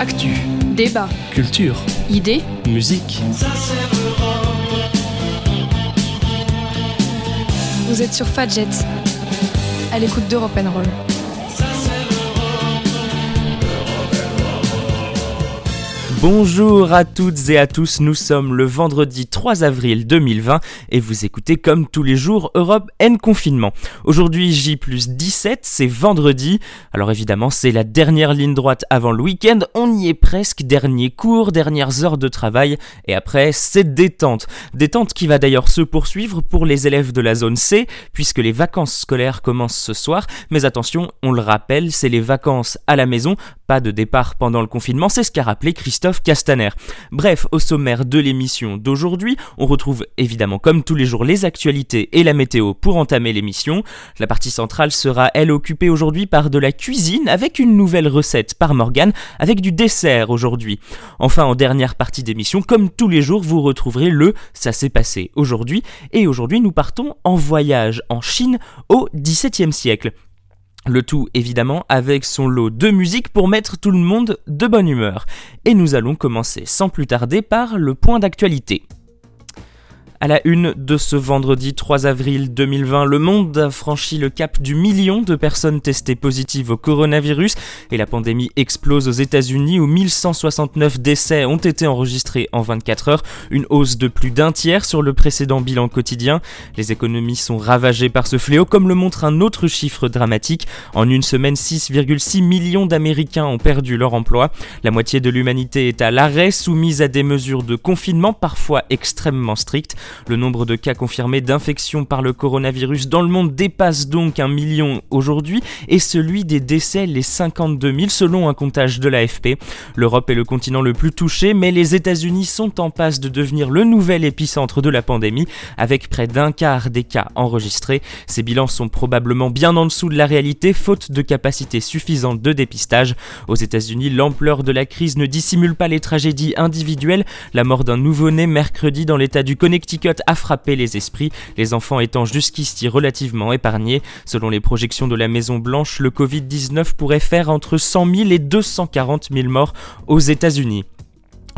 Actu, Débat, culture, idées, musique. vous êtes sur Fadjet, à l'écoute d'Europe Roll. Bonjour à toutes et à tous, nous sommes le vendredi 3 avril 2020 et vous écoutez comme tous les jours Europe N confinement. Aujourd'hui J plus 17, c'est vendredi, alors évidemment c'est la dernière ligne droite avant le week-end, on y est presque, dernier cours, dernières heures de travail et après c'est détente. Détente qui va d'ailleurs se poursuivre pour les élèves de la zone C puisque les vacances scolaires commencent ce soir, mais attention, on le rappelle, c'est les vacances à la maison, pas de départ pendant le confinement, c'est ce qu'a rappelé Christophe Castaner. Bref, au sommaire de l'émission d'aujourd'hui, on retrouve évidemment comme tous les jours les actualités et la météo pour entamer l'émission. La partie centrale sera elle occupée aujourd'hui par de la cuisine avec une nouvelle recette par Morgane avec du dessert aujourd'hui. Enfin, en dernière partie d'émission, comme tous les jours, vous retrouverez le Ça s'est passé aujourd'hui et aujourd'hui nous partons en voyage en Chine au XVIIe siècle. Le tout évidemment avec son lot de musique pour mettre tout le monde de bonne humeur. Et nous allons commencer sans plus tarder par le point d'actualité. À la une de ce vendredi 3 avril 2020, le monde a franchi le cap du million de personnes testées positives au coronavirus et la pandémie explose aux États-Unis où 1169 décès ont été enregistrés en 24 heures, une hausse de plus d'un tiers sur le précédent bilan quotidien. Les économies sont ravagées par ce fléau comme le montre un autre chiffre dramatique. En une semaine, 6,6 millions d'Américains ont perdu leur emploi. La moitié de l'humanité est à l'arrêt, soumise à des mesures de confinement parfois extrêmement strictes. Le nombre de cas confirmés d'infection par le coronavirus dans le monde dépasse donc un million aujourd'hui et celui des décès les 52 000 selon un comptage de l'AFP. L'Europe est le continent le plus touché, mais les États-Unis sont en passe de devenir le nouvel épicentre de la pandémie avec près d'un quart des cas enregistrés. Ces bilans sont probablement bien en dessous de la réalité faute de capacité suffisante de dépistage. Aux États-Unis, l'ampleur de la crise ne dissimule pas les tragédies individuelles. La mort d'un nouveau-né mercredi dans l'état du Connecticut a frappé les esprits, les enfants étant jusqu'ici relativement épargnés. Selon les projections de la Maison Blanche, le Covid-19 pourrait faire entre 100 000 et 240 000 morts aux États-Unis.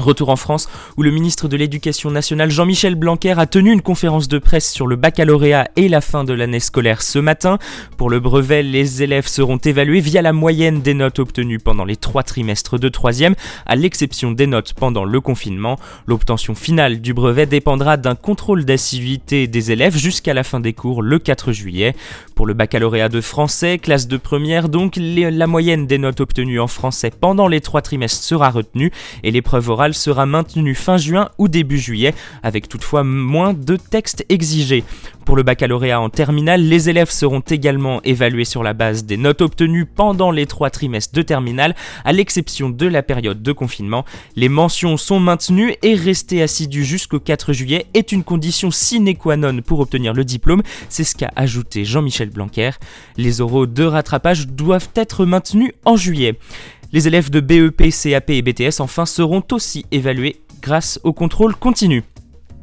Retour en France, où le ministre de l'Éducation nationale Jean-Michel Blanquer a tenu une conférence de presse sur le baccalauréat et la fin de l'année scolaire ce matin. Pour le brevet, les élèves seront évalués via la moyenne des notes obtenues pendant les trois trimestres de troisième, à l'exception des notes pendant le confinement. L'obtention finale du brevet dépendra d'un contrôle d'assiduité des élèves jusqu'à la fin des cours le 4 juillet. Pour le baccalauréat de français, classe de première, donc la moyenne des notes obtenues en français pendant les trois trimestres sera retenue et l'épreuve orale sera maintenu fin juin ou début juillet, avec toutefois moins de textes exigés. Pour le baccalauréat en terminale, les élèves seront également évalués sur la base des notes obtenues pendant les trois trimestres de terminale, à l'exception de la période de confinement. Les mentions sont maintenues et rester assidu jusqu'au 4 juillet est une condition sine qua non pour obtenir le diplôme, c'est ce qu'a ajouté Jean-Michel Blanquer. Les oraux de rattrapage doivent être maintenus en juillet. Les élèves de BEP, CAP et BTS enfin seront aussi évalués grâce au contrôle continu.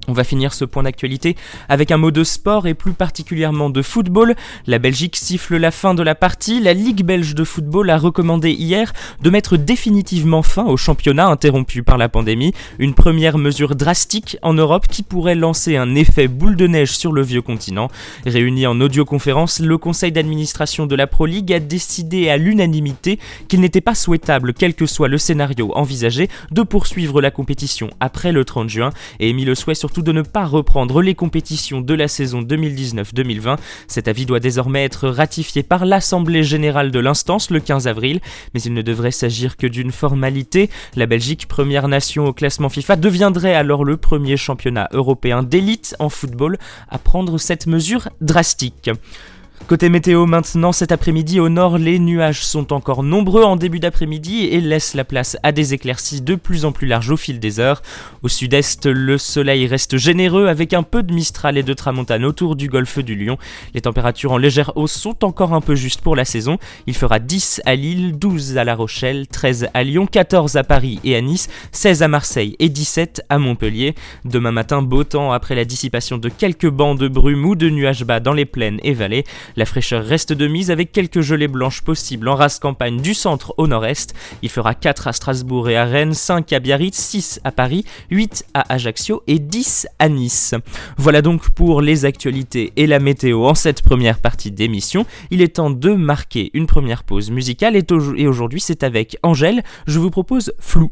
On va finir ce point d'actualité avec un mot de sport et plus particulièrement de football. La Belgique siffle la fin de la partie. La Ligue belge de football a recommandé hier de mettre définitivement fin au championnat interrompu par la pandémie. Une première mesure drastique en Europe qui pourrait lancer un effet boule de neige sur le vieux continent. Réuni en audioconférence, le conseil d'administration de la Pro League a décidé à l'unanimité qu'il n'était pas souhaitable, quel que soit le scénario envisagé, de poursuivre la compétition après le 30 juin et émis le souhait surtout de ne pas reprendre les compétitions de la saison 2019-2020. Cet avis doit désormais être ratifié par l'Assemblée générale de l'instance le 15 avril, mais il ne devrait s'agir que d'une formalité. La Belgique, première nation au classement FIFA, deviendrait alors le premier championnat européen d'élite en football à prendre cette mesure drastique. Côté météo maintenant, cet après-midi au nord, les nuages sont encore nombreux en début d'après-midi et laissent la place à des éclaircies de plus en plus larges au fil des heures. Au sud-est, le soleil reste généreux avec un peu de mistral et de tramontane autour du golfe du Lion. Les températures en légère hausse sont encore un peu justes pour la saison. Il fera 10 à Lille, 12 à La Rochelle, 13 à Lyon, 14 à Paris et à Nice, 16 à Marseille et 17 à Montpellier. Demain matin, beau temps après la dissipation de quelques bancs de brume ou de nuages bas dans les plaines et vallées. La fraîcheur reste de mise avec quelques gelées blanches possibles en race campagne du centre au nord-est. Il fera 4 à Strasbourg et à Rennes, 5 à Biarritz, 6 à Paris, 8 à Ajaccio et 10 à Nice. Voilà donc pour les actualités et la météo en cette première partie d'émission. Il est temps de marquer une première pause musicale et aujourd'hui c'est avec Angèle. Je vous propose Flou.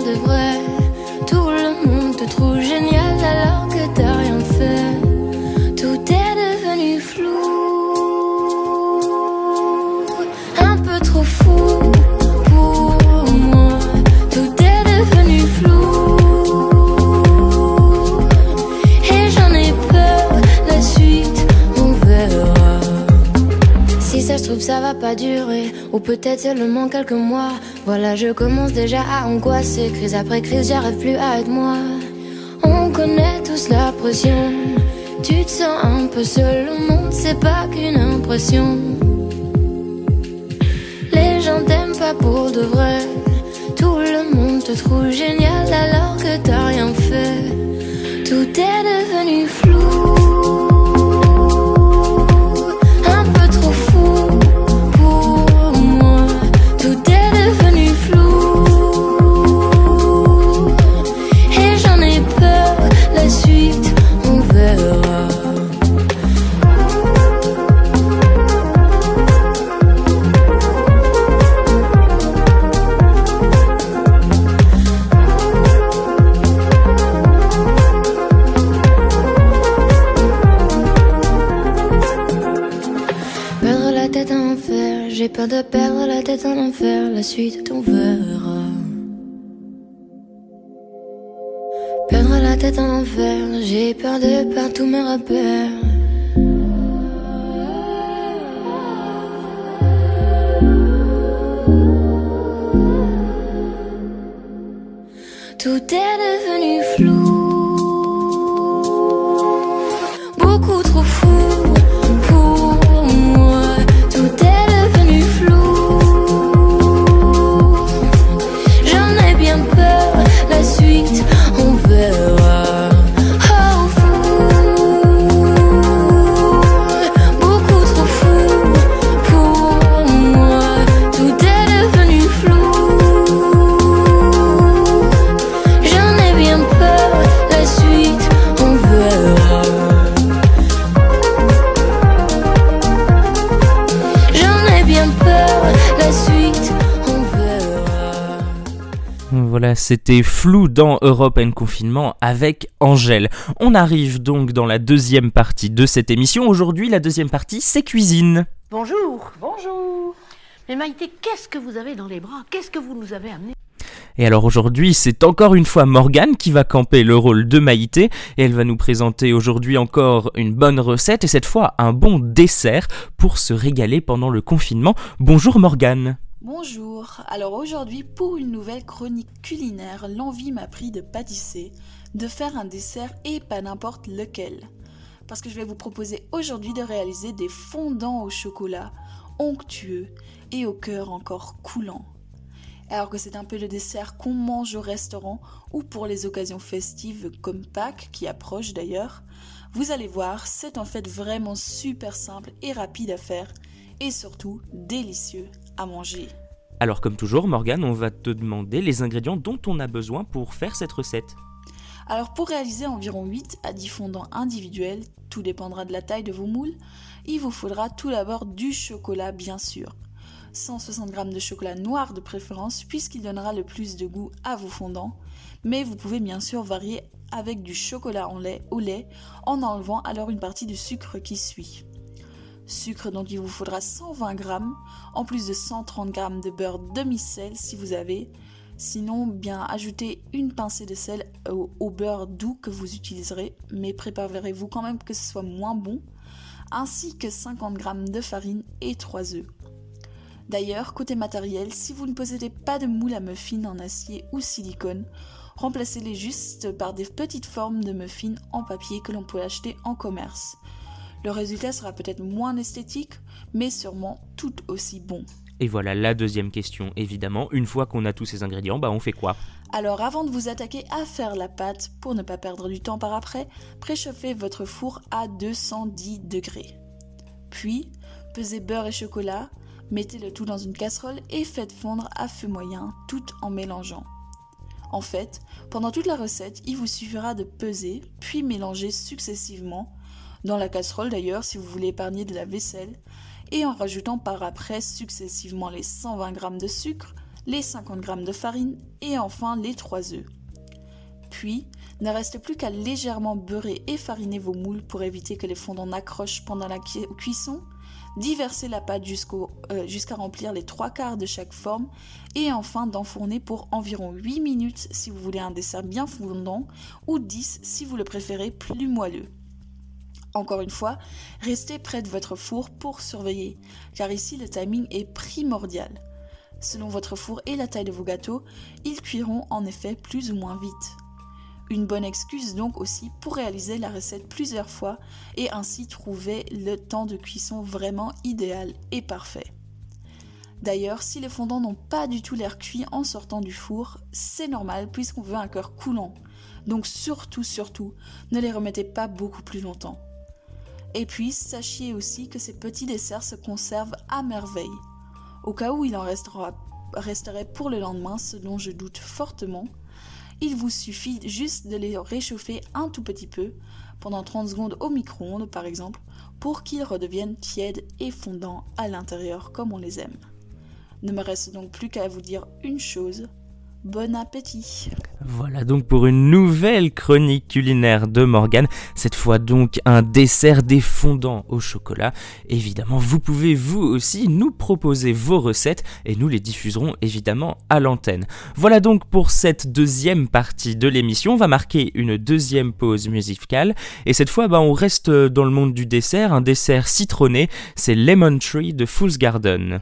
te trouve génial alors que t'as rien fait. Tout est devenu flou, un peu trop fou pour moi. Tout est devenu flou, et j'en ai peur. La suite, on verra. Si ça se trouve, ça va pas durer, ou peut-être seulement quelques mois. Voilà, je commence déjà à angoisser. Crise après crise, j'arrive plus à être moi. On connaît tous la pression. Tu te sens un peu seul, le monde c'est pas qu'une impression. Les gens t'aiment pas pour de vrai. Tout le monde te trouve génial alors que t'as rien fait. Tout est devenu flou. Tête en enfer, la suite on verra. Perdre la tête en enfer, j'ai peur de perdre tous mes repères. Tout est devenu c'était flou dans Europe and Confinement avec Angèle. On arrive donc dans la deuxième partie de cette émission. Aujourd'hui, la deuxième partie, c'est cuisine. Bonjour. Bonjour. Mais Maïté, qu'est-ce que vous avez dans les bras? Qu'est-ce que vous nous avez amené? Et alors aujourd'hui, c'est encore une fois Morgane qui va camper le rôle de Maïté et elle va nous présenter aujourd'hui encore une bonne recette et cette fois un bon dessert pour se régaler pendant le confinement. Bonjour Morgane. Bonjour, alors aujourd'hui pour une nouvelle chronique culinaire, l'envie m'a pris de pâtisser, de faire un dessert et pas n'importe lequel. Parce que je vais vous proposer aujourd'hui de réaliser des fondants au chocolat, onctueux et au cœur encore coulant. Alors que c'est un peu le dessert qu'on mange au restaurant ou pour les occasions festives comme Pâques qui approche d'ailleurs, vous allez voir, c'est en fait vraiment super simple et rapide à faire et surtout délicieux à manger. Alors comme toujours, Morgane, on va te demander les ingrédients dont on a besoin pour faire cette recette. Alors pour réaliser environ 8 à 10 fondants individuels, tout dépendra de la taille de vos moules, il vous faudra tout d'abord du chocolat bien sûr. 160 g de chocolat noir de préférence puisqu'il donnera le plus de goût à vos fondants, mais vous pouvez bien sûr varier avec du chocolat en lait au lait en enlevant alors une partie du sucre qui suit. Sucre dont il vous faudra 120 g, en plus de 130 g de beurre demi-sel si vous avez. Sinon, bien ajoutez une pincée de sel au, beurre doux que vous utiliserez, mais préparez-vous quand même que ce soit moins bon, ainsi que 50 g de farine et 3 œufs. D'ailleurs, côté matériel, si vous ne possédez pas de moule à muffins en acier ou silicone, remplacez-les juste par des petites formes de muffins en papier que l'on peut acheter en commerce. Le résultat sera peut-être moins esthétique, mais sûrement tout aussi bon. Et voilà la deuxième question, évidemment. Une fois qu'on a tous ces ingrédients, bah on fait quoi? Alors avant de vous attaquer à faire la pâte, pour ne pas perdre du temps par après, préchauffez votre four à 210 degrés. Puis, pesez beurre et chocolat, mettez le tout dans une casserole et faites fondre à feu moyen tout en mélangeant. En fait, pendant toute la recette, il vous suffira de peser, puis mélanger successivement dans la casserole d'ailleurs si vous voulez épargner de la vaisselle, et en rajoutant par après successivement les 120 g de sucre, les 50 g de farine et enfin les 3 œufs. Puis, ne reste plus qu'à légèrement beurrer et fariner vos moules pour éviter que les fondants n'accrochent pendant la cuisson, diverser la pâte euh, jusqu'à remplir les trois quarts de chaque forme et enfin d'enfourner pour environ 8 minutes si vous voulez un dessert bien fondant ou 10 si vous le préférez plus moelleux. Encore une fois, restez près de votre four pour surveiller, car ici le timing est primordial. Selon votre four et la taille de vos gâteaux, ils cuiront en effet plus ou moins vite. Une bonne excuse donc aussi pour réaliser la recette plusieurs fois et ainsi trouver le temps de cuisson vraiment idéal et parfait. D'ailleurs, si les fondants n'ont pas du tout l'air cuit en sortant du four, c'est normal puisqu'on veut un cœur coulant. Donc surtout, surtout, ne les remettez pas beaucoup plus longtemps. Et puis, sachez aussi que ces petits desserts se conservent à merveille. Au cas où il en restera, resterait pour le lendemain, ce dont je doute fortement, il vous suffit juste de les réchauffer un tout petit peu, pendant 30 secondes au micro-ondes par exemple, pour qu'ils redeviennent tièdes et fondants à l'intérieur comme on les aime. Ne me reste donc plus qu'à vous dire une chose, Bon appétit Voilà donc pour une nouvelle chronique culinaire de Morgane, cette fois donc un dessert des fondants au chocolat. Évidemment, vous pouvez vous aussi nous proposer vos recettes et nous les diffuserons évidemment à l'antenne. Voilà donc pour cette deuxième partie de l'émission, on va marquer une deuxième pause musicale et cette fois bah, on reste dans le monde du dessert, un dessert citronné, c'est Lemon Tree de Fool's Garden.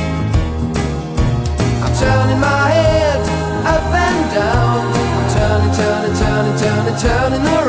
Turning my head up and down, I'm turning, turning, turning, turning, turning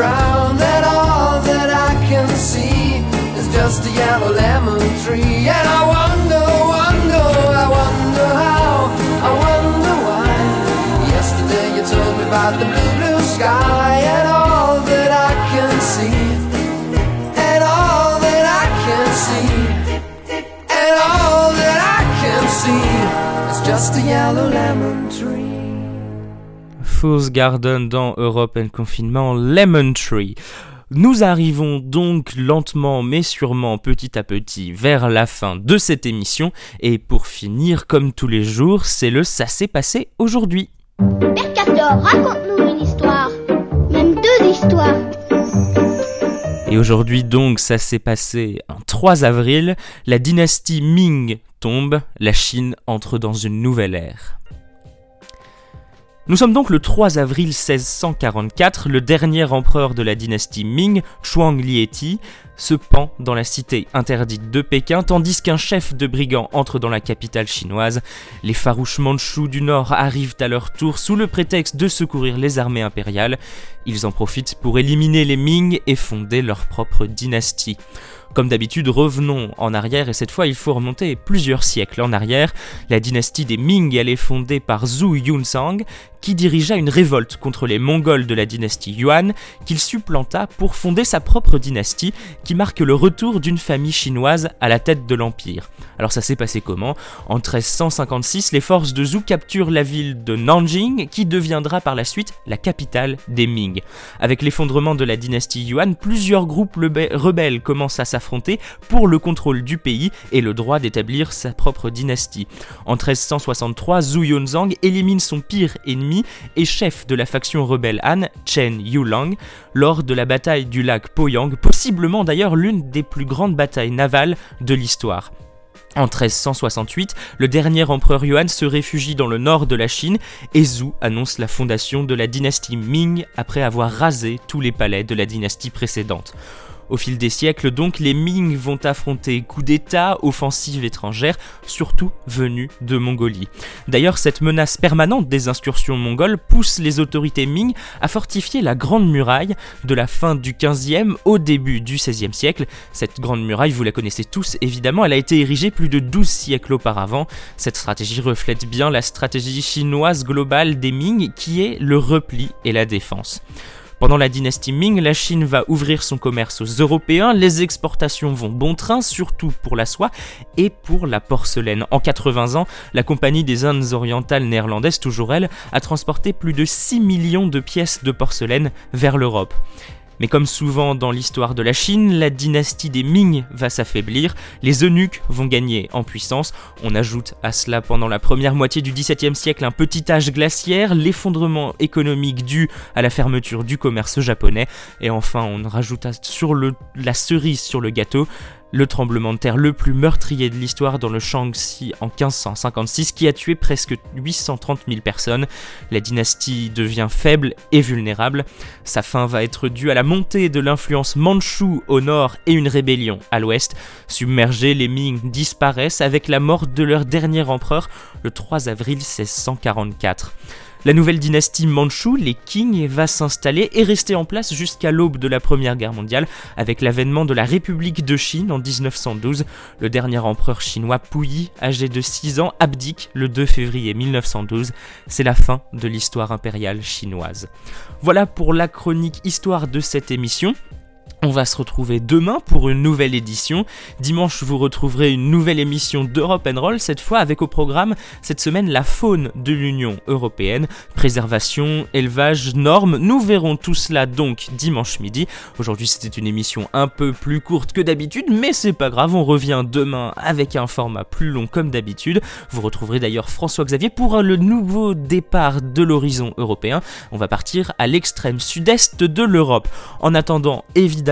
Fool's Garden dans Europe and Confinement Lemon Tree. Nous arrivons donc lentement mais sûrement petit à petit vers la fin de cette émission et pour finir comme tous les jours c'est le ça s'est passé aujourd'hui. Père Castor, raconte-nous une histoire. Même deux histoires. Et aujourd'hui donc ça s'est passé un 3 avril, la dynastie Ming tombe, la Chine entre dans une nouvelle ère. Nous sommes donc le 3 avril 1644, le dernier empereur de la dynastie Ming, Chuang Lieti, se pend dans la cité interdite de Pékin, tandis qu'un chef de brigands entre dans la capitale chinoise. Les farouches Mandchous du Nord arrivent à leur tour sous le prétexte de secourir les armées impériales. Ils en profitent pour éliminer les Ming et fonder leur propre dynastie. Comme d'habitude, revenons en arrière et cette fois il faut remonter plusieurs siècles en arrière. La dynastie des Ming elle est fondée par Zhu Yunsang qui dirigea une révolte contre les Mongols de la dynastie Yuan qu'il supplanta pour fonder sa propre dynastie qui marque le retour d'une famille chinoise à la tête de l'empire. Alors ça s'est passé comment? En 1356, les forces de Zhu capturent la ville de Nanjing qui deviendra par la suite la capitale des Ming. Avec l'effondrement de la dynastie Yuan, plusieurs groupes rebelles commencent à s'affronter pour le contrôle du pays et le droit d'établir sa propre dynastie. En 1363, Zhu Yunzang élimine son pire ennemi et chef de la faction rebelle Han, Chen Yulang, lors de la bataille du lac Poyang, possiblement d'ailleurs l'une des plus grandes batailles navales de l'histoire. En 1368, le dernier empereur Yuan se réfugie dans le nord de la Chine et Zhu annonce la fondation de la dynastie Ming après avoir rasé tous les palais de la dynastie précédente. Au fil des siècles, donc, les Ming vont affronter coups d'État, offensives étrangères, surtout venues de Mongolie. D'ailleurs, cette menace permanente des incursions mongoles pousse les autorités Ming à fortifier la Grande Muraille de la fin du 15e au début du 16e siècle. Cette Grande Muraille, vous la connaissez tous évidemment, elle a été érigée plus de 12 siècles auparavant. Cette stratégie reflète bien la stratégie chinoise globale des Ming qui est le repli et la défense. Pendant la dynastie Ming, la Chine va ouvrir son commerce aux Européens, les exportations vont bon train, surtout pour la soie et pour la porcelaine. En 80 ans, la Compagnie des Indes orientales néerlandaises, toujours elle, a transporté plus de 6 millions de pièces de porcelaine vers l'Europe. Mais comme souvent dans l'histoire de la Chine, la dynastie des Ming va s'affaiblir, les eunuques vont gagner en puissance, on ajoute à cela pendant la première moitié du XVIIe siècle un petit âge glaciaire, l'effondrement économique dû à la fermeture du commerce japonais, et enfin on rajoute sur la cerise sur le gâteau, le tremblement de terre le plus meurtrier de l'histoire dans le Shaanxi en 1556 qui a tué presque 830 000 personnes. La dynastie devient faible et vulnérable. Sa fin va être due à la montée de l'influence manchoue au nord et une rébellion à l'ouest. Submergés, les Ming disparaissent avec la mort de leur dernier empereur le 3 avril 1644. La nouvelle dynastie manchoue, les Qing, va s'installer et rester en place jusqu'à l'aube de la Première Guerre mondiale, avec l'avènement de la République de Chine en 1912. Le dernier empereur chinois Puyi, âgé de 6 ans, abdique le 2 février 1912. C'est la fin de l'histoire impériale chinoise. Voilà pour la chronique histoire de cette émission. On va se retrouver demain pour une nouvelle édition. Dimanche, vous retrouverez une nouvelle émission d'Europe Roll, cette fois avec au programme cette semaine la faune de l'Union européenne, préservation, élevage, normes. Nous verrons tout cela donc dimanche midi. Aujourd'hui, c'était une émission un peu plus courte que d'habitude, mais c'est pas grave, on revient demain avec un format plus long comme d'habitude. Vous retrouverez d'ailleurs François Xavier pour le nouveau départ de l'horizon européen. On va partir à l'extrême sud-est de l'Europe. En attendant, évidemment,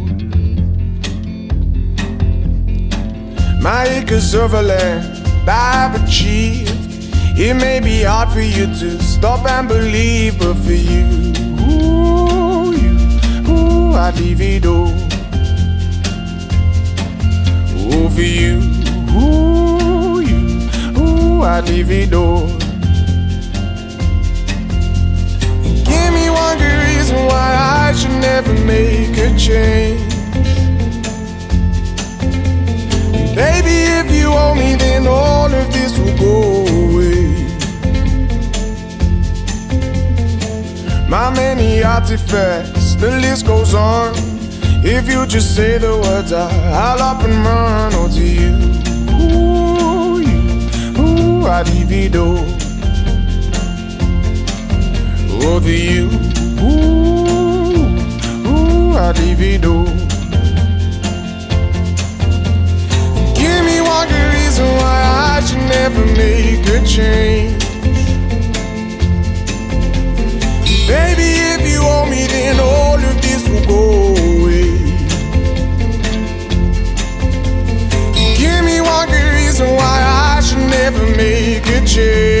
My acres of land I've achieved. It may be hard for you to stop and believe, but for you, ooh, you, ooh, I'd leave it all. Ooh, for you, ooh, you, ooh, I'd leave it all. Give me one good reason why I should never make a change. Baby, if you owe me, then all of this will go away. My many artifacts, the list goes on. If you just say the words, I'll up and run. Oh, to you, change. Baby, if you owe me, then all of this will go away. Give me one good reason why I should never make a change.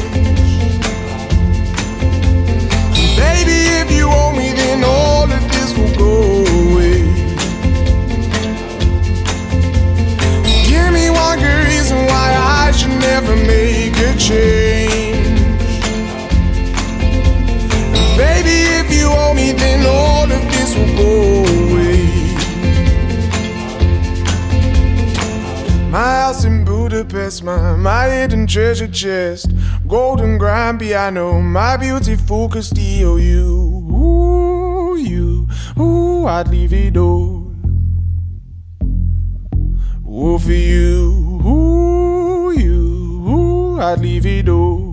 Budapest, my, my hidden treasure chest. Golden grand piano, my beauty focused EOU. Ooh, you, ooh, I'd leave it all. Ooh, for you, ooh, you, ooh, I'd leave it all.